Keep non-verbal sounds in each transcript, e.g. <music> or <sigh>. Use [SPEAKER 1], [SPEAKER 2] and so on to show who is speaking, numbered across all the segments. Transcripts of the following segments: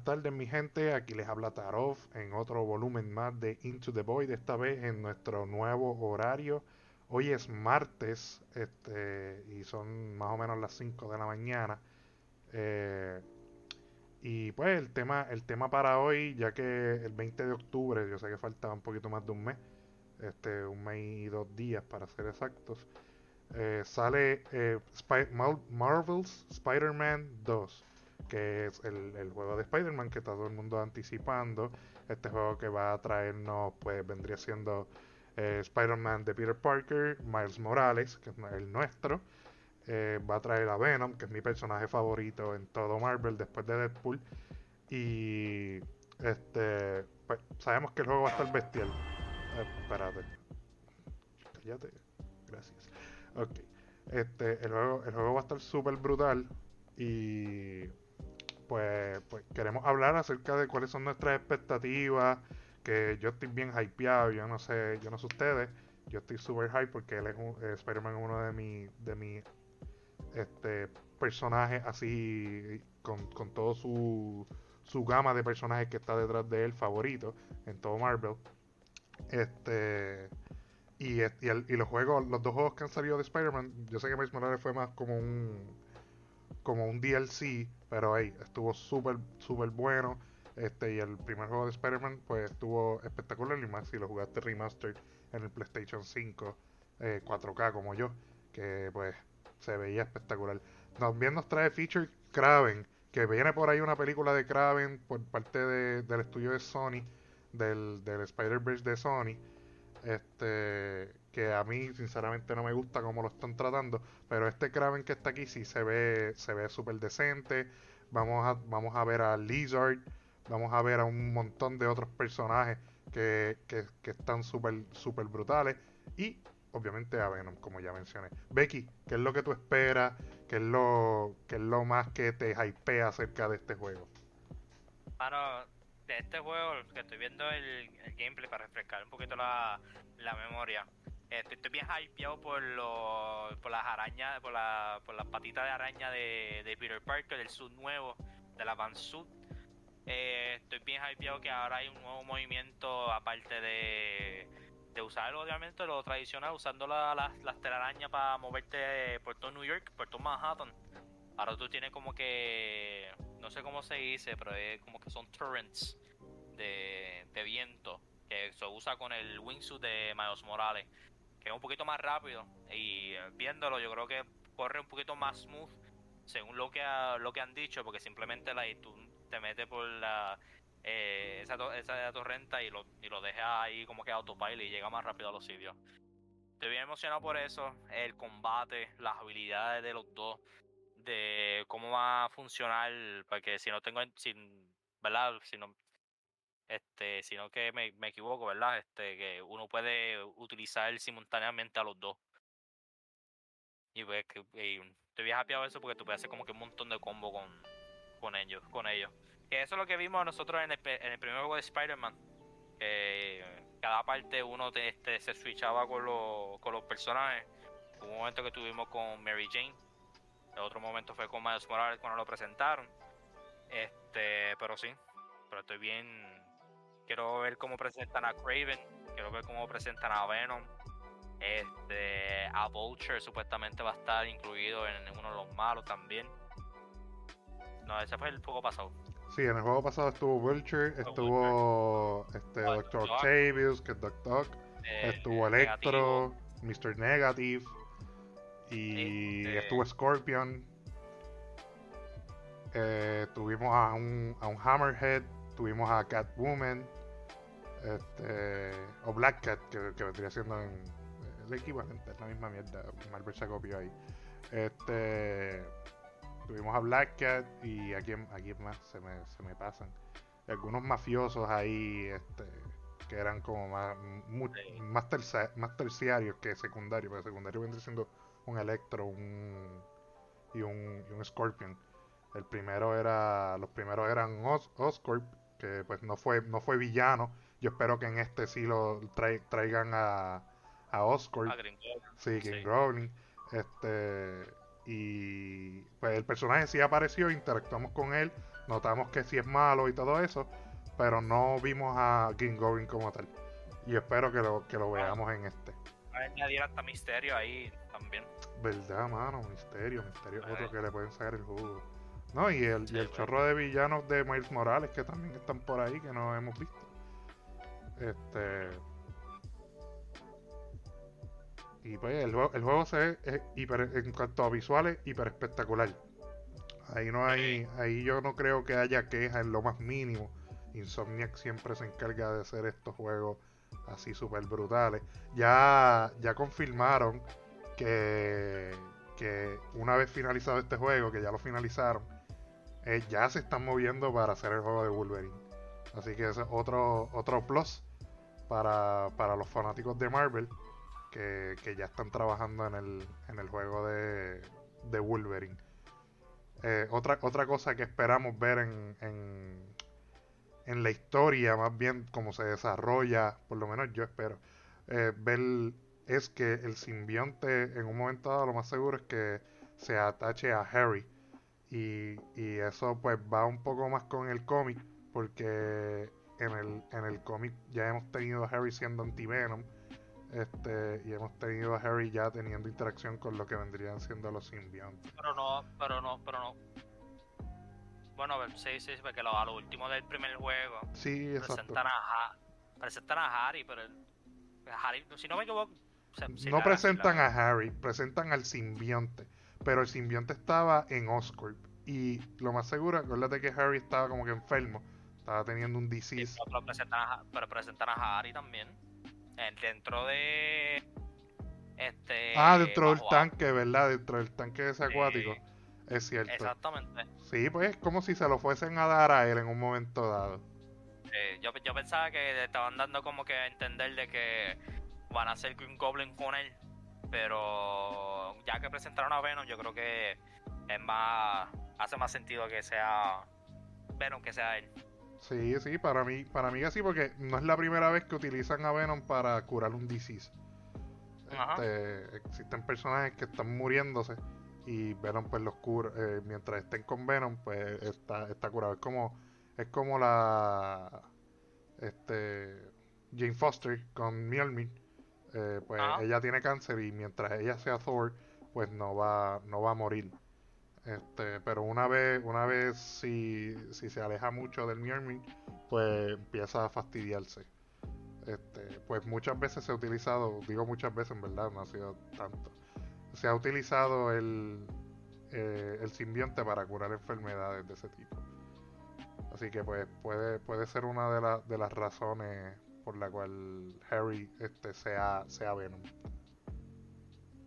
[SPEAKER 1] buenas tardes mi gente, aquí les habla Tarov en otro volumen más de Into the Void, esta vez en nuestro nuevo horario. Hoy es martes este, y son más o menos las 5 de la mañana. Eh, y pues el tema, el tema para hoy, ya que el 20 de octubre, yo sé que faltaba un poquito más de un mes, este, un mes y dos días para ser exactos, eh, sale eh, Marvel's Spider-Man 2 que es el, juego de Spider-Man que está todo el mundo anticipando. Este juego que va a traernos, pues vendría siendo eh, Spider-Man de Peter Parker, Miles Morales, que es el nuestro. Eh, va a traer a Venom, que es mi personaje favorito en todo Marvel después de Deadpool. Y este, pues, sabemos que el juego va a estar bestial. Eh, espérate. Cállate. Gracias. Ok. Este, el juego, el juego va a estar súper brutal. Y pues, pues queremos hablar acerca de cuáles son nuestras expectativas, que yo estoy bien hypeado, yo no sé, yo no sé ustedes, yo estoy super hype porque él es un, eh, Spider-Man es uno de mis de mi, este, personajes así, con, con todo su, su gama de personajes que está detrás de él favorito en todo Marvel. Este y, y, el, y los juegos, los dos juegos que han salido de Spider-Man, yo sé que Miles Morales fue más como un como un DLC, pero ahí estuvo súper, súper bueno. Este, y el primer juego de Spider-Man, pues estuvo espectacular. Y más si lo jugaste remastered en el PlayStation 5 4K eh, como yo, que pues se veía espectacular. También nos trae feature Kraven, que viene por ahí una película de Kraven por parte del estudio de Sony, del, del Spider-Verse de Sony. Este, que a mí sinceramente no me gusta cómo lo están tratando, pero este Kraven que está aquí sí se ve se ve súper decente. Vamos a, vamos a ver a Lizard, vamos a ver a un montón de otros personajes que, que, están súper super brutales y obviamente a Venom, como ya mencioné. Becky, ¿qué es lo que tú esperas? ¿Qué es lo, qué es lo más que te hypea acerca de este juego?
[SPEAKER 2] Bueno, de este juego que estoy viendo el, gameplay para refrescar un poquito la, la memoria. Estoy, bien hypeado por, lo, por las arañas, por, la, por las patitas de araña de, Peter Parker, del suit nuevo, de la Van. Eh, estoy bien hypeado que ahora hay un nuevo movimiento, aparte de, de usar obviamente lo tradicional, usando las telarañas para moverte por todo New York, por todo Manhattan. Ahora tú tienes como que, no sé cómo se dice, pero es como que son torrents de, de viento que se usa con el wingsuit de Miles Morales que es un poquito más rápido. Y eh, viéndolo yo creo que corre un poquito más smooth según lo que lo que han dicho porque simplemente la tú te metes por la eh, esa, esa torrenta y lo, y lo dejas ahí como que autopilot y llega más rápido a los sitios. Estoy bien emocionado por eso el combate las habilidades de los dos de cómo va a funcionar porque si no tengo sin verdad si no este, sino que me, me equivoco, ¿verdad? Este, que uno puede utilizar simultáneamente a los dos. Y pues que estoy bien happy a eso porque tú puedes hacer como que un montón de combo con, con ellos, con ellos. Que eso es lo que vimos nosotros en el, en el primer juego de Spider-Man. Que cada parte uno este, se switchaba con, los, con los personajes. Un momento que tuvimos con Mary Jane. El otro momento fue con Miles Morales cuando lo presentaron. Este, pero sí. Pero estoy bien quiero ver cómo presentan a Craven, quiero ver cómo presentan a Venom. Este, a Vulture supuestamente va a estar incluido en, uno de los malos también. No, ese fue el juego pasado.
[SPEAKER 1] Sí, en el juego pasado estuvo Vulture, estuvo este Doctor Octavius, que es Doc Doc, eh, estuvo Electro, Mr. Negative y este estuvo Scorpion. Eh, tuvimos a un, a un Hammerhead, tuvimos a Catwoman, este, o Black Cat, que, vendría siendo el equivalente, es la misma mierda. Marvel se copió ahí. Este, tuvimos a Black Cat y aquí, aquí más se me, se me pasan. algunos mafiosos ahí este, que eran como más, más, más terciarios que secundarios, porque secundario vendría siendo un Electro un, y, un, y un Scorpion. El primero era, los primeros eran Os, Oscorp, que pues no fue, no fue villano, yo espero que en este sí lo traigan a, a Oscar. sí, King sí. Este, y pues el personaje sí apareció, interactuamos con él, notamos que sí es malo y todo eso, pero no vimos a King Goblin como tal. Y espero que lo, que lo veamos en este.
[SPEAKER 2] Añadir hasta misterio ahí también.
[SPEAKER 1] ¿Verdad, mano? Misterio, misterio. Otro que le pueden sacar el jugo. No, y el, y el chorro de villanos de Miles Morales que también están por ahí que no hemos visto. Este. Y pues el juego, el juego se ve es hiper- en cuanto a visuales, hiper espectacular. Ahí no hay, ahí yo no creo que haya queja en lo más mínimo. Insomniac siempre se encarga de hacer estos juegos así súper brutales. Ya, ya confirmaron que, que una vez finalizado este juego, que ya lo finalizaron, eh, ya se están moviendo para hacer el juego de Wolverine. Así que ese es otro, otro plus para, para los fanáticos de Marvel que, que ya están trabajando en el, en el juego de, de Wolverine. Eh, otra, otra cosa que esperamos ver en, en, en la historia, más bien como se desarrolla, por lo menos yo espero, eh, ver es que el simbionte en un momento dado lo más seguro es que se atache a Harry. Y, y eso pues va un poco más con el cómic, porque en el, en el cómic ya hemos tenido a Harry siendo anti-Venom. Este, y hemos tenido a Harry ya teniendo interacción con lo que vendrían siendo los simbiontes.
[SPEAKER 2] Pero no, pero no, pero no. Bueno, sí, sí, porque lo, a lo último del primer juego
[SPEAKER 1] Sí,
[SPEAKER 2] presentan a, presentan a Harry, pero el, Harry, si no me equivoco, se-
[SPEAKER 1] no
[SPEAKER 2] la-
[SPEAKER 1] presentan
[SPEAKER 2] la-
[SPEAKER 1] a Harry, presentan al simbionte. Pero el simbionte estaba en Oscorp. Y lo más seguro, acuérdate que Harry estaba como que enfermo. Estaba teniendo un
[SPEAKER 2] sí,
[SPEAKER 1] disease.
[SPEAKER 2] pero presentan a, pero presentan a Harry también. Eh, dentro de este
[SPEAKER 1] Ah, dentro del tanque, ¿verdad? Dentro del tanque ese
[SPEAKER 2] Sí.
[SPEAKER 1] acuático. Es cierto.
[SPEAKER 2] Exactamente.
[SPEAKER 1] Sí, pues es como si se lo fuesen a dar a él en un momento dado.
[SPEAKER 2] Yo, yo pensaba que le estaban dando como que a entender de que van a hacer Green Goblin con él. Pero ya que presentaron a Venom, yo creo que es más. hace más sentido que sea Venom que sea él.
[SPEAKER 1] Sí, sí, para mí, para mí que sí, porque no es la primera vez que utilizan a Venom para curar un disease. Este, existen personajes que están muriéndose y Venom pues los cura. eh, mientras estén con Venom, pues está, está curado. Es como, es como la este Jane Foster con Mjolnir. Eh, pues
[SPEAKER 2] Ajá.
[SPEAKER 1] ella tiene cáncer y mientras ella sea Thor, pues no va, no va a morir. Este, pero una vez, una vez si, si se aleja mucho del Mjolnir, pues empieza a fastidiarse. Este, pues muchas veces se ha utilizado, digo muchas veces en verdad, no ha sido tanto. Se ha utilizado el, eh, simbionte para curar enfermedades de ese tipo. Así que pues puede, puede ser una de, las de las razones por la cual Harry este, sea, sea Venom.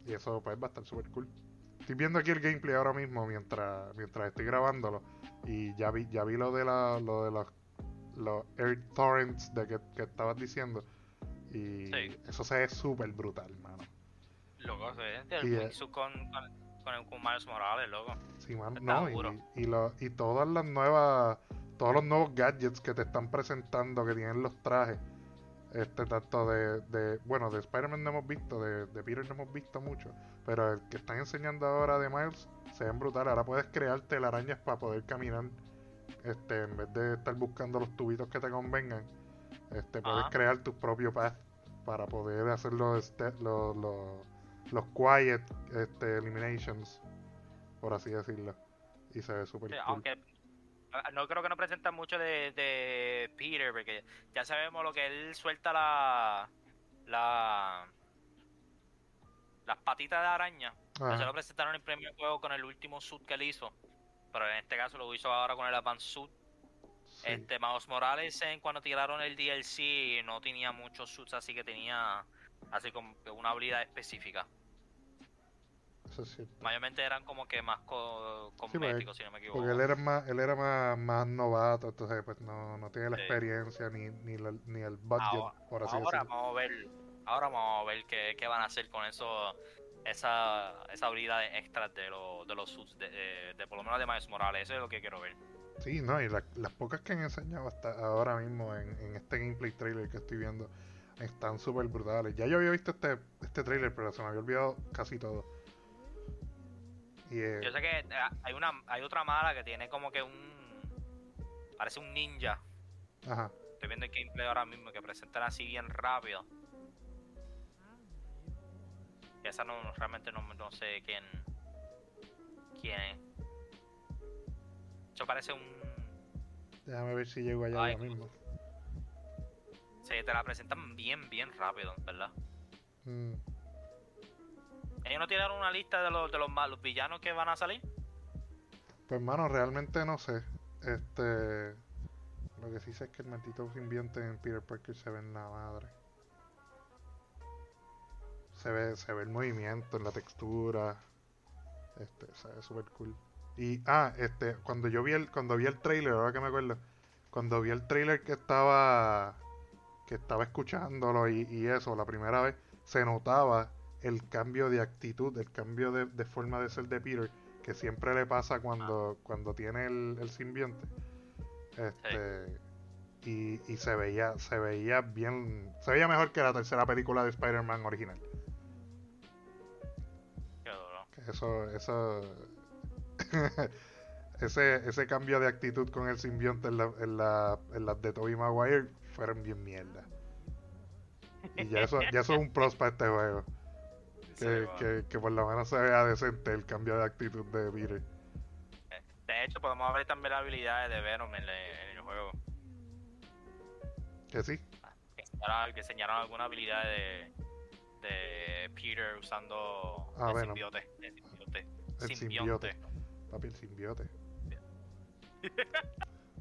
[SPEAKER 1] Y eso pues va a estar súper cool. Estoy viendo aquí el gameplay ahora mismo mientras, mientras estoy grabándolo. Y ya vi, ya vi lo de la, lo de los, los Air Torrents de que, que estabas diciendo. Y
[SPEAKER 2] Sí.
[SPEAKER 1] eso se ve súper brutal, mano.
[SPEAKER 2] Loco, sí.
[SPEAKER 1] Y,
[SPEAKER 2] El con, con, con el con Miles Morales, loco.
[SPEAKER 1] Sí, mano, no, y, lo- y todas las nuevas, todos los nuevos gadgets que te están presentando, que tienen los trajes, este tanto de, de bueno, de Spider-Man no hemos visto, de, de Peter no hemos visto mucho, pero el que están enseñando ahora de Miles se ven brutal. Ahora puedes crear telarañas para poder caminar, este, en vez de estar buscando los tubitos que te convengan, este, puedes
[SPEAKER 2] Ajá.
[SPEAKER 1] crear tu propio path para poder hacer los, este- los, los, los quiet este, eliminations, por así decirlo. Y se ve súper
[SPEAKER 2] Sí,
[SPEAKER 1] cool.
[SPEAKER 2] aunque no creo que nos presentan mucho de, de Peter, porque ya sabemos lo que él suelta la. la las patitas de araña.
[SPEAKER 1] Ajá.
[SPEAKER 2] Eso lo presentaron en el primer juego con el último suit que él hizo. Pero en este caso lo hizo ahora con el Advanced Suit.
[SPEAKER 1] Sí.
[SPEAKER 2] Este, Miles Morales, en, cuando tiraron el DLC, no tenía muchos suits, así que tenía así como una habilidad específica.
[SPEAKER 1] Eso es cierto.
[SPEAKER 2] Mayormente eran como que más co si no me equivoco.
[SPEAKER 1] Porque él era más, él era más, más novato, entonces pues no, no tiene la
[SPEAKER 2] Sí.
[SPEAKER 1] experiencia ni, ni, la- ni el budget,
[SPEAKER 2] Ahora,
[SPEAKER 1] por así
[SPEAKER 2] ahora
[SPEAKER 1] decirlo.
[SPEAKER 2] vamos a ver, ahora vamos a ver qué, qué van a hacer con eso, esa, esa habilidad extras de, los de los suits, de, de- de por lo menos de Miles Morales, eso es lo que quiero ver.
[SPEAKER 1] Sí, no, y la- las pocas que han enseñado hasta ahora mismo en, en este gameplay trailer que estoy viendo están súper brutales. Ya yo había visto este, este trailer, pero se me había olvidado casi todo. Y, eh,
[SPEAKER 2] Yo sé que eh, hay una hay otra mala que tiene como que un parece un ninja.
[SPEAKER 1] Ajá.
[SPEAKER 2] Estoy viendo el gameplay ahora mismo que presentan así bien rápido. Y esa no, realmente no, no sé quién. quién es. Eso parece un.
[SPEAKER 1] Déjame ver si llego allá ahora mismo.
[SPEAKER 2] Sí, te la presentan bien, bien rápido, ¿verdad?
[SPEAKER 1] Mm,
[SPEAKER 2] ¿Ellos no tienen una lista de los, de los malos villanos que van a salir?
[SPEAKER 1] Pues mano, realmente no sé. Este. Lo que sí sé es que el maldito simbionte en Peter Parker se ve en la madre. Se ve, se ve el movimiento, en la textura. Este, se ve súper cool. Y, ah, este, cuando yo vi el, cuando vi el trailer, ahora que me acuerdo, cuando vi el trailer que estaba, que estaba escuchándolo y eso, la primera vez, se notaba el cambio de actitud, el cambio de, de forma de ser de Peter, que siempre le pasa cuando, cuando tiene el, el simbionte. Este, y, y se veía, se veía bien, se veía mejor que la tercera película de Spider-Man original.
[SPEAKER 2] Qué duro.
[SPEAKER 1] Eso, eso, <laughs> ese, ese cambio de actitud con el simbionte en, la, en, la, en las de Tobey Maguire fueron bien mierda. Y ya eso, ya eso es un pros para este juego. Que, que, que por lo menos se vea decente el cambio de actitud de Peter.
[SPEAKER 2] De hecho, podemos ver también las habilidades de Venom en, el- en el juego.
[SPEAKER 1] Que sí,
[SPEAKER 2] Que enseñaron alguna habilidad de, de Peter usando
[SPEAKER 1] Ah,
[SPEAKER 2] el
[SPEAKER 1] Venom.
[SPEAKER 2] simbiote. El simbiote.
[SPEAKER 1] El
[SPEAKER 2] Simbionte.
[SPEAKER 1] papi, el simbiote. <laughs>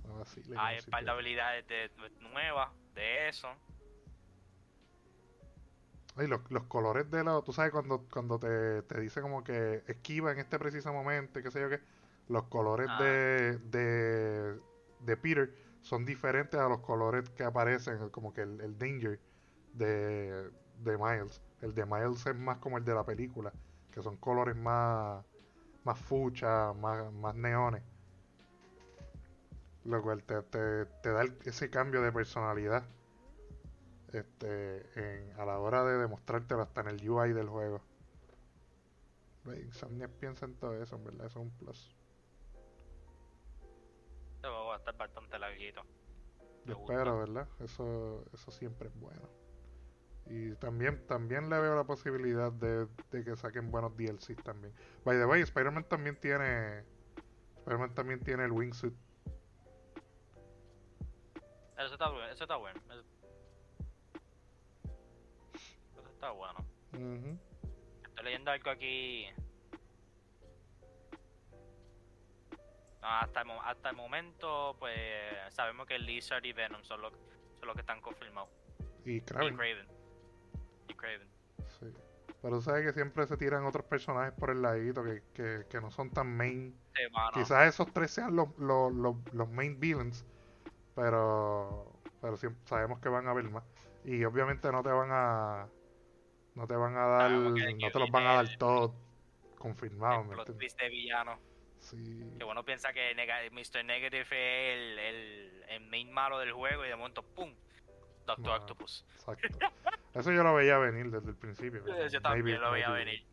[SPEAKER 1] No vacile,
[SPEAKER 2] Hay
[SPEAKER 1] con
[SPEAKER 2] un par de
[SPEAKER 1] simbiote.
[SPEAKER 2] habilidades de, de- nuevas de eso.
[SPEAKER 1] Ay, los, los colores de los. Tú sabes cuando, cuando te, te dice como que esquiva en este preciso momento, qué sé yo qué. Los colores
[SPEAKER 2] Ah.
[SPEAKER 1] de, de, de Peter son diferentes a los colores que aparecen, como que el, el Danger de, de Miles. El de Miles es más como el de la película, que son colores más, más fucha, más, más neones. Lo cual te, te, te da el- ese cambio de personalidad este, en- a la hora de demostrártelo hasta en el UI del juego. Insomniac piensa en todo eso, en verdad, eso es un plus.
[SPEAKER 2] Este juego va a estar bastante larguito.
[SPEAKER 1] Yo espero, ¿verdad? Eso, eso siempre es bueno. Y también, también le veo la posibilidad de, de que saquen buenos DLCs también. By the way, Spider-Man también tiene. Spider-Man también tiene el wingsuit.
[SPEAKER 2] Eso está bueno. Eso está bueno. Está bueno. Estoy leyendo algo aquí. No, hasta, el, hasta el momento, pues sabemos que Lizard y Venom son los, son los que están confirmados.
[SPEAKER 1] Y
[SPEAKER 2] Y
[SPEAKER 1] Kraven.
[SPEAKER 2] Craven. Y Craven.
[SPEAKER 1] Sí. Pero tú sabes que siempre se tiran otros personajes por el ladito que, que, que no son tan main.
[SPEAKER 2] Sí.
[SPEAKER 1] Quizás esos tres sean los, los, los, los main villains, pero, pero siempre sabemos que van a haber más. Y obviamente no te van a no te van a dar,
[SPEAKER 2] Sabemos que-
[SPEAKER 1] no te los van a dar
[SPEAKER 2] el-
[SPEAKER 1] todos
[SPEAKER 2] el
[SPEAKER 1] confirmados, ¿me
[SPEAKER 2] plot
[SPEAKER 1] entiendes?
[SPEAKER 2] twist de villano.
[SPEAKER 1] Sí,
[SPEAKER 2] Que uno piensa que Mr. Negative es el, el, el main malo del juego y de momento, ¡pum! Doctor
[SPEAKER 1] No.
[SPEAKER 2] Octopus.
[SPEAKER 1] exacto. Eso yo lo veía venir desde el principio. <laughs>
[SPEAKER 2] Yo también
[SPEAKER 1] maybe-
[SPEAKER 2] lo veía
[SPEAKER 1] maybe-
[SPEAKER 2] venir.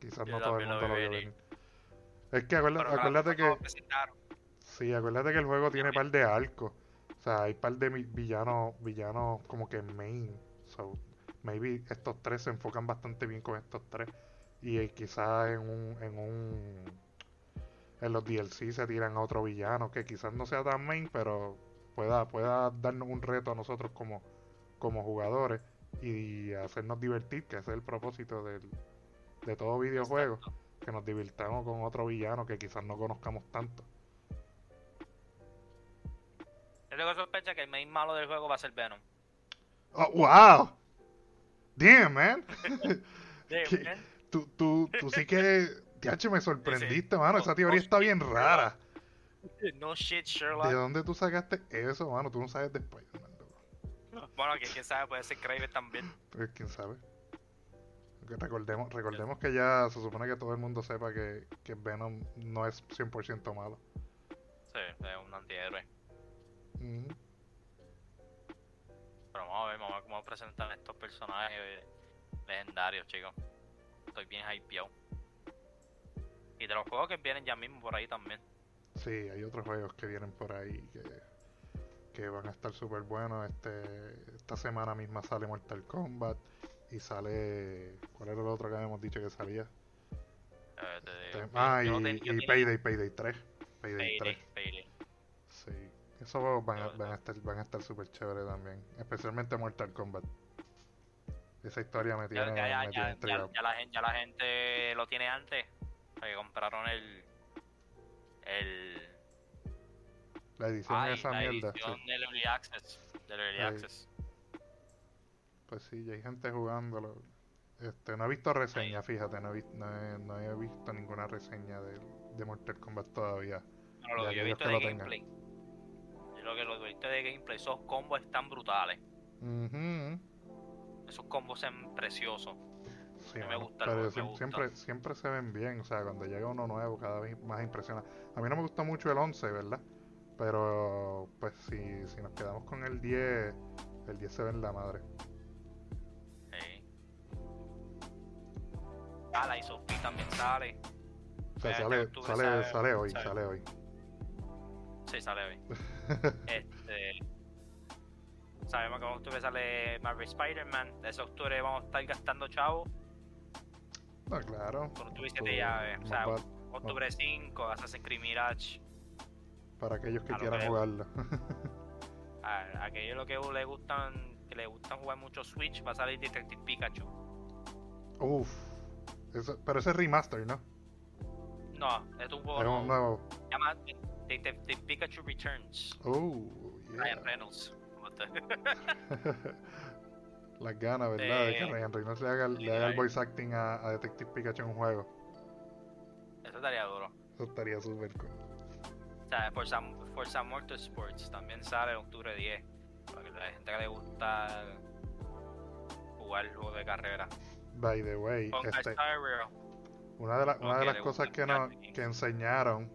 [SPEAKER 1] Quizás
[SPEAKER 2] Yo
[SPEAKER 1] no todo el mundo lo
[SPEAKER 2] veía venir.
[SPEAKER 1] venir. Es que acuérdate, acuérdate que Sí, acuérdate que el juego tiene par de arcos. O sea, hay par de villanos, villanos como que main. So, maybe estos tres se enfocan bastante bien con estos tres. Y eh, quizás en un, en un en los DLC se tiran a otro villano que quizás no sea tan main, pero pueda, pueda darnos un reto a nosotros como, como jugadores y hacernos divertir, que ese es el propósito del, de todo videojuego, que nos divirtamos con otro villano que quizás no conozcamos tanto.
[SPEAKER 2] Yo luego sospecha que el main malo del juego va a ser Venom.
[SPEAKER 1] Oh, wow. Damn, man. <laughs> ¿Qué?
[SPEAKER 2] ¿eh?
[SPEAKER 1] Tú, tú, tú sí que, TH, me sorprendiste, mano. Esa teoría está bien rara.
[SPEAKER 2] No shit,
[SPEAKER 1] ¿De
[SPEAKER 2] Sherlock.
[SPEAKER 1] dónde tú sacaste eso, mano? Tú no sabes de Spider-Man.
[SPEAKER 2] Bueno, que quién sabe, puede ser Craven también.
[SPEAKER 1] Pues quién sabe. Recordemos, recordemos que ya se supone que todo el mundo sepa que, que Venom no es 100% malo.
[SPEAKER 2] Sí, es un antihéroe.
[SPEAKER 1] Ujú.
[SPEAKER 2] Pero vamos a ver, vamos a ver cómo presentan estos personajes legendarios, chicos. Estoy bien hypeado. Y de los juegos que vienen ya mismo por ahí también.
[SPEAKER 1] Sí, hay otros juegos que vienen por ahí que, que van a estar súper buenos. Este, esta semana misma sale Mortal Kombat y sale... ¿Cuál era el otro que habíamos dicho que salía?
[SPEAKER 2] Eh, te-
[SPEAKER 1] Este, ah, y,
[SPEAKER 2] no ten-
[SPEAKER 1] Payday, Payday 3. Payday
[SPEAKER 2] Payday,
[SPEAKER 1] 3. Sí. Esos juegos van a, van a estar, van a estar súper chéveres también. Especialmente Mortal Kombat. Esa historia me tiene,
[SPEAKER 2] ya, ya,
[SPEAKER 1] me
[SPEAKER 2] ya,
[SPEAKER 1] tiene
[SPEAKER 2] ya- la gente, ya la gente lo tiene antes. Porque compraron el. El.
[SPEAKER 1] La edición
[SPEAKER 2] ay,
[SPEAKER 1] esa
[SPEAKER 2] la
[SPEAKER 1] mierda.
[SPEAKER 2] edición
[SPEAKER 1] sí.
[SPEAKER 2] del Early Access. Del Early
[SPEAKER 1] Ay.
[SPEAKER 2] Access.
[SPEAKER 1] Pues sí, ya hay gente jugándolo. Este, no he visto reseña, fíjate, no he, no he, no he visto ninguna reseña de, de Mortal Kombat todavía.
[SPEAKER 2] Bueno, lo
[SPEAKER 1] de
[SPEAKER 2] que yo he visto
[SPEAKER 1] que
[SPEAKER 2] de
[SPEAKER 1] lo tengan.
[SPEAKER 2] Lo que lo que he visto de gameplay, esos combos están brutales.
[SPEAKER 1] Ujú.
[SPEAKER 2] Esos combos son preciosos.
[SPEAKER 1] Sí,
[SPEAKER 2] me el
[SPEAKER 1] pero
[SPEAKER 2] me gusta.
[SPEAKER 1] siempre, siempre se ven bien, o sea, cuando llega uno nuevo cada vez más impresiona. A mí no me gusta mucho el 11, ¿verdad? Pero pues si, si nos quedamos con el 10, el 10 se ve en la madre.
[SPEAKER 2] Sí. Ah, la Isofí también sale.
[SPEAKER 1] O sea, sale, sale,
[SPEAKER 2] sale-
[SPEAKER 1] sale hoy,
[SPEAKER 2] sale
[SPEAKER 1] hoy.
[SPEAKER 2] Sí, sale hoy. <laughs> este. Sabemos que en octubre sale Marvel Spider-Man. De ese octubre vamos a estar gastando chavos.
[SPEAKER 1] No, claro.
[SPEAKER 2] Como tú dices,
[SPEAKER 1] Pues,
[SPEAKER 2] ya, eh, o
[SPEAKER 1] más
[SPEAKER 2] sea, octubre 5, Assassin's Creed Mirage.
[SPEAKER 1] para aquellos que quieran
[SPEAKER 2] que-
[SPEAKER 1] jugarlo. <laughs>
[SPEAKER 2] A, aquellos lo que le gustan, que le gustan jugar mucho Switch, va a salir Detective Pikachu.
[SPEAKER 1] Uf. Eso- pero ese es remaster, ¿no?
[SPEAKER 2] No, es un juego
[SPEAKER 1] Es
[SPEAKER 2] nuevo.
[SPEAKER 1] un nuevo.
[SPEAKER 2] Llama Detective Pikachu Returns.
[SPEAKER 1] Oh, yeah.
[SPEAKER 2] Ryan Reynolds.
[SPEAKER 1] Las <laughs> ganas, ¿verdad? de que
[SPEAKER 2] Eh,
[SPEAKER 1] Ryan Reynolds le haga, el- le haga el voice acting a, a Detective Pikachu en un juego.
[SPEAKER 2] Eso estaría duro.
[SPEAKER 1] Eso estaría súper cool.
[SPEAKER 2] O sea, Forza, Forza Motorsports también sale en octubre 10. Para que la gente que le gusta jugar juegos de carrera.
[SPEAKER 1] By the way, este, una de, la- una de las cosas que, nos, que enseñaron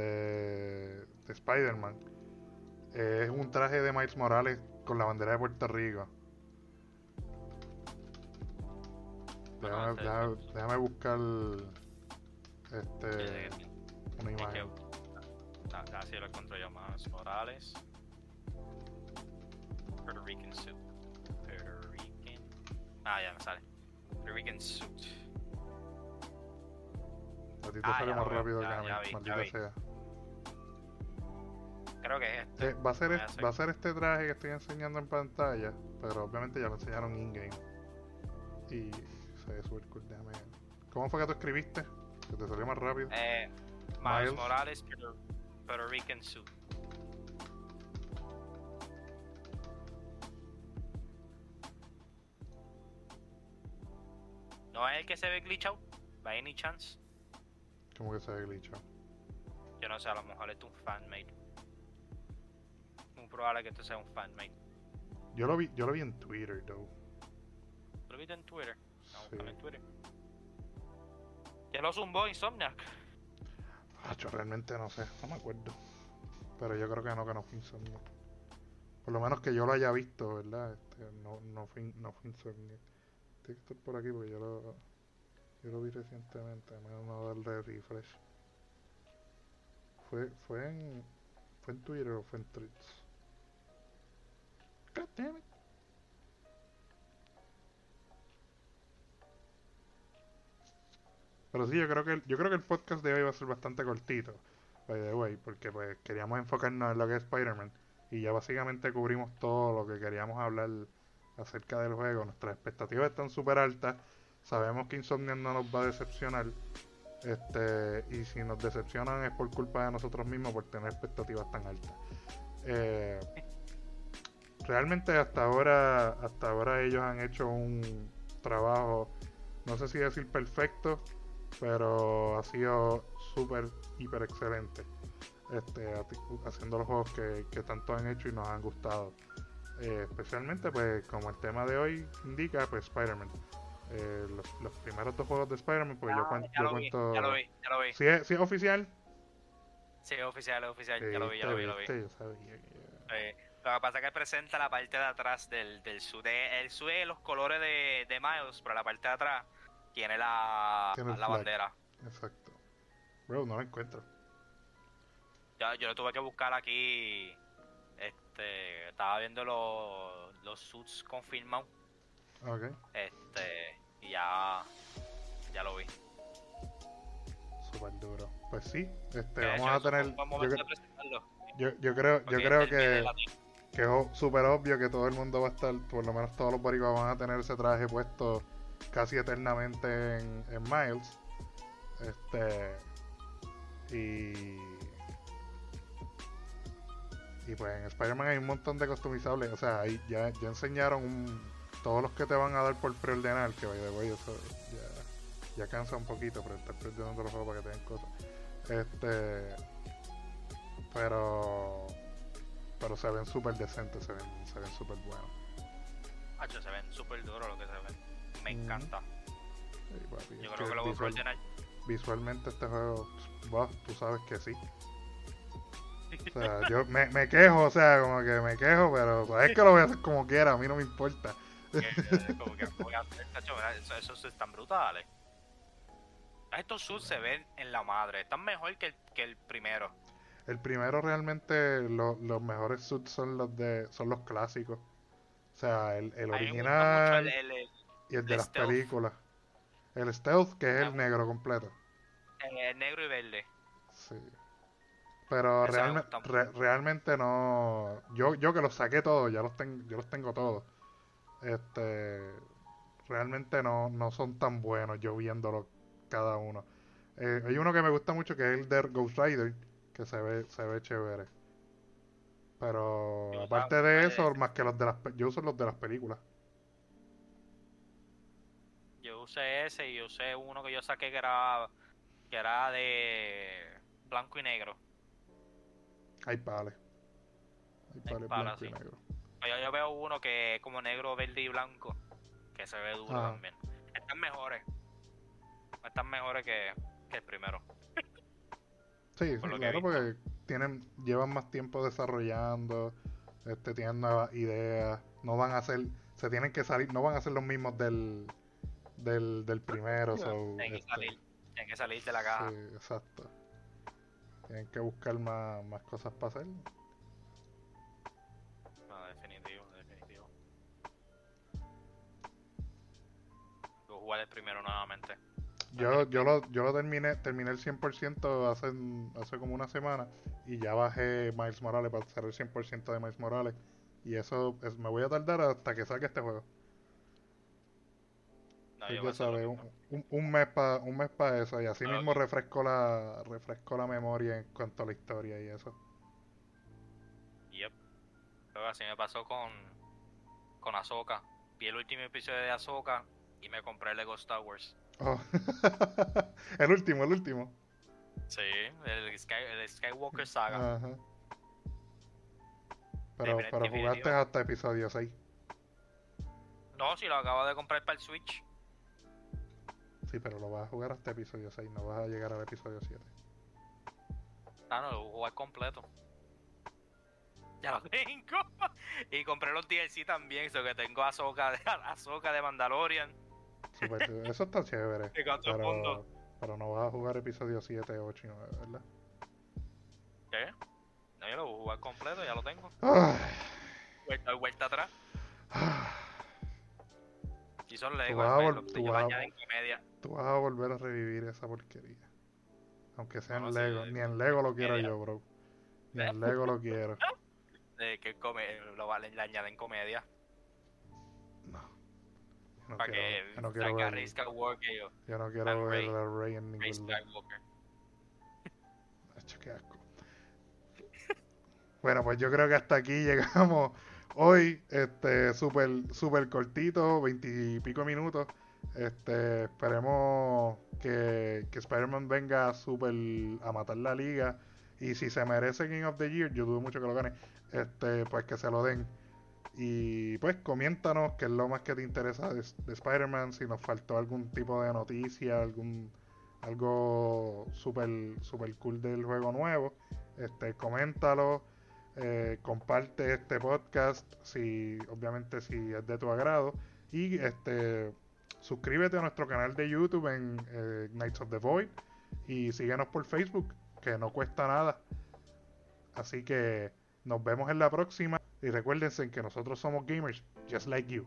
[SPEAKER 1] de, de Spider-Man eh, es un traje de Miles Morales con la bandera de Puerto Rico. Déjame, déjame buscar este, una
[SPEAKER 2] que-
[SPEAKER 1] imagen.
[SPEAKER 2] Ah, Así lo encuentro yo más. Morales. Puerto Rican suit. Puerto Rican. Ah, ya me sale. Puerto Rican suit.
[SPEAKER 1] A ti te
[SPEAKER 2] Ah,
[SPEAKER 1] sale más
[SPEAKER 2] veo,
[SPEAKER 1] rápido
[SPEAKER 2] ya-
[SPEAKER 1] que a mí, maldita sea.
[SPEAKER 2] Creo que es este.
[SPEAKER 1] Eh, va, a ser
[SPEAKER 2] a
[SPEAKER 1] va a ser este traje que estoy enseñando en pantalla, pero obviamente ya lo enseñaron in-game. Y se ve super cool, déjame ver. ¿Cómo fue que tú escribiste? Que te salió más rápido.
[SPEAKER 2] Eh, Miles
[SPEAKER 1] Miles.
[SPEAKER 2] Morales, Puerto, Puerto Rican suit. ¿No es el que se ve glitchado? ¿By any chance?
[SPEAKER 1] ¿Cómo que se ve glitchado?
[SPEAKER 2] Yo no sé, a lo mejor es un fanmate. Probable que esto sea un fanmate.
[SPEAKER 1] Yo lo vi, yo lo vi en Twitter, though.
[SPEAKER 2] ¿Lo viste en Twitter? No,
[SPEAKER 1] Sí.
[SPEAKER 2] en Twitter. Ya lo zumbó Insomniac.
[SPEAKER 1] Ah, yo realmente no sé, no me acuerdo. Pero yo creo que no, que no fue Insomnia. Por lo menos que yo lo haya visto, ¿verdad? Este, no, no fue, no fue Insomnia. Tiene que estar por aquí porque yo lo, yo lo vi recientemente. Me van a darle refresh. Fue, fue en, fue en Twitter o fue en Threads. God damn it. Pero sí, yo creo que el, yo creo que el podcast de hoy va a ser bastante cortito, by the way, porque pues queríamos enfocarnos en lo que es Spider-Man y ya básicamente cubrimos todo lo que queríamos hablar acerca del juego. Nuestras expectativas están súper altas. Sabemos que Insomnia no nos va a decepcionar. Este, y si nos decepcionan es por culpa de nosotros mismos por tener expectativas tan altas. Eh, realmente hasta ahora, hasta ahora ellos han hecho un trabajo, no sé si decir perfecto, pero ha sido súper, hiper excelente. Este, haciendo los juegos que, que tanto han hecho y nos han gustado. Eh, especialmente, pues, como el tema de hoy indica, pues Spider-Man. Eh, los, los primeros dos juegos de Spider-Man, pues yo,
[SPEAKER 2] Ah, ya
[SPEAKER 1] yo
[SPEAKER 2] lo vi,
[SPEAKER 1] cuento.
[SPEAKER 2] ya lo vi, ya lo vi.
[SPEAKER 1] Si es, si es oficial,
[SPEAKER 2] Sí, es oficial, es oficial.
[SPEAKER 1] Sí,
[SPEAKER 2] ya lo vi, ya lo vi, ya lo vi.
[SPEAKER 1] viste, yo sabía que-
[SPEAKER 2] Eh, lo que pasa es que presenta la parte de atrás del, del SUD. El SUD es los colores de, de Miles, pero la parte de atrás tiene la,
[SPEAKER 1] Tiene
[SPEAKER 2] la
[SPEAKER 1] flag.
[SPEAKER 2] bandera.
[SPEAKER 1] Exacto. Bro, no lo encuentro.
[SPEAKER 2] Ya, yo lo tuve que buscar aquí. Este, estaba viendo los, los suits confirmados.
[SPEAKER 1] Ok.
[SPEAKER 2] Este, y ya, ya lo vi.
[SPEAKER 1] Súper duro. Pues sí, este, vamos
[SPEAKER 2] hecho,
[SPEAKER 1] a tener.
[SPEAKER 2] un
[SPEAKER 1] Yo, yo, yo creo, yo creo que,
[SPEAKER 2] la-
[SPEAKER 1] que es súper obvio que todo el mundo va a estar, por lo menos todos los boricuas van a tener ese traje puesto casi eternamente en, en Miles. Este. Y. Y pues en Spider-Man hay un montón de customizables. O sea, ahí ya, ya enseñaron un- todos los que te van a dar por preordenar. Que vaya de eso ya, ya cansa un poquito, pero estar preordenando los juegos para que tengan cosas. Este. Pero. Pero se ven súper decentes, se ven, se ven súper buenos.
[SPEAKER 2] Hacho, se ven súper duros lo que se ven. Me
[SPEAKER 1] Ujú.
[SPEAKER 2] encanta.
[SPEAKER 1] Sí, papi, es
[SPEAKER 2] Yo creo que lo voy a
[SPEAKER 1] visual-
[SPEAKER 2] ordenar.
[SPEAKER 1] visualmente este juego, vos, tú sabes que sí. O sea, <laughs> yo me, me quejo, o sea, como que me quejo, pero sabes que lo voy a hacer como quiera, a mí no me importa.
[SPEAKER 2] como que voy a hacer, hacho, mira, eso- esos están brutales. Estos suits se ven en la madre. Están mejor que el, que el primero.
[SPEAKER 1] El primero realmente, lo- los mejores suits son los de son los clásicos. O sea, el, el original
[SPEAKER 2] el- el- el-
[SPEAKER 1] y el de las
[SPEAKER 2] stealth.
[SPEAKER 1] películas. El stealth, que es
[SPEAKER 2] Ah.
[SPEAKER 1] el negro completo.
[SPEAKER 2] el negro y verde.
[SPEAKER 1] Sí. Pero realme- re- realmente no. Yo, yo que los saqué todos, ya los tengo, yo los tengo todos. Este. Realmente no, no son tan buenos yo viéndolos cada uno. Eh, hay uno que me gusta mucho que es el de Ghost Rider, que se ve, se ve chévere. Pero aparte de eso, más que los de las yo uso los de las películas.
[SPEAKER 2] Yo usé ese y usé uno que yo saqué que era, que era de blanco y negro.
[SPEAKER 1] Hay pales. Hay pales blanco y negro.
[SPEAKER 2] Yo, yo veo uno que es como negro, verde y blanco, que se ve duro
[SPEAKER 1] Ah.
[SPEAKER 2] también. Están mejores. Están mejores que, que el primero.
[SPEAKER 1] Sí, sí,
[SPEAKER 2] por lo
[SPEAKER 1] claro, porque tienen, llevan más tiempo desarrollando, este, tienen nuevas ideas, no van a ser, se tienen que salir, no van a ser los mismos del, del, del primero, so,
[SPEAKER 2] Tienen que
[SPEAKER 1] este,
[SPEAKER 2] salir, tienen que salir de la caja.
[SPEAKER 1] sí, exacto. Tienen que buscar más, más cosas para hacer.
[SPEAKER 2] No, definitivo, definitivo. Voy a jugar el primero nuevamente.
[SPEAKER 1] Yo, yo lo, yo lo terminé, terminé el 100% hace, hace como una semana y ya bajé Miles Morales para hacer el 100% de Miles Morales y eso es, me voy a tardar hasta que salga este juego.
[SPEAKER 2] No,
[SPEAKER 1] Sí, ya sabes, un, un- un mes para un mes para eso y así
[SPEAKER 2] Ah,
[SPEAKER 1] mismo
[SPEAKER 2] ok.
[SPEAKER 1] refresco la refresco la memoria en cuanto a la historia y eso.
[SPEAKER 2] Yep. Así me pasó con con Ahsoka. Vi el último episodio de Ahsoka y me compré el Lego Star Wars.
[SPEAKER 1] Oh. <laughs> el último, el último.
[SPEAKER 2] Sí, el, Sky, el Skywalker Saga.
[SPEAKER 1] Ajá. Pero, pero jugaste hasta episodio 6.
[SPEAKER 2] No, si lo acabo de comprar para el Switch.
[SPEAKER 1] Sí, pero lo vas a jugar hasta episodio 6, no vas a llegar al episodio 7.
[SPEAKER 2] Ah, no, lo voy a jugar completo. <laughs> Ya lo tengo. <laughs> y compré los DLC también, eso que tengo Ahsoka de, Ahsoka de Mandalorian.
[SPEAKER 1] Super- eso está chévere. Pero, pero no vas a jugar episodio 7, 8 y 9, ¿verdad?
[SPEAKER 2] ¿Qué? No, yo lo voy a jugar completo, ya lo tengo. Vuelta, vuelta atrás. Si son Lego,
[SPEAKER 1] vas a
[SPEAKER 2] pues,
[SPEAKER 1] vol-
[SPEAKER 2] los-
[SPEAKER 1] tú vas a-. Tú vas a volver a revivir esa porquería. Aunque sea
[SPEAKER 2] No,
[SPEAKER 1] en
[SPEAKER 2] no,
[SPEAKER 1] Lego. Ni en Lego lo quiero yo, bro. Ni <laughs> en Lego lo quiero.
[SPEAKER 2] De que come, lo vale, le añaden comedia.
[SPEAKER 1] No. Yo no
[SPEAKER 2] para
[SPEAKER 1] quiero,
[SPEAKER 2] que
[SPEAKER 1] yo no quiero
[SPEAKER 2] salga
[SPEAKER 1] ver,
[SPEAKER 2] Rey Skywalker yo,
[SPEAKER 1] yo no quiero ver
[SPEAKER 2] Rey.
[SPEAKER 1] a Rey en
[SPEAKER 2] Rey
[SPEAKER 1] ningún.
[SPEAKER 2] Skywalker. <laughs>
[SPEAKER 1] Qué asco. Bueno, pues yo creo que hasta aquí llegamos hoy. Este, súper, súper cortito, veintipico minutos. Este, esperemos que, que Spider-Man venga súper a matar la liga. Y si se merece Game of the Year, yo dudo mucho que lo gane. Este, pues que se lo den. Y pues coméntanos qué es lo más que te interesa de, de Spider-Man, si nos faltó algún tipo de noticia, algún algo super super cool del juego nuevo. Este, coméntalo, eh, comparte este podcast si obviamente si es de tu agrado y este suscríbete a nuestro canal de YouTube en eh, Knights of the Void y síguenos por Facebook que no cuesta nada. Así que nos vemos en la próxima y recuérdense que nosotros somos gamers just like you.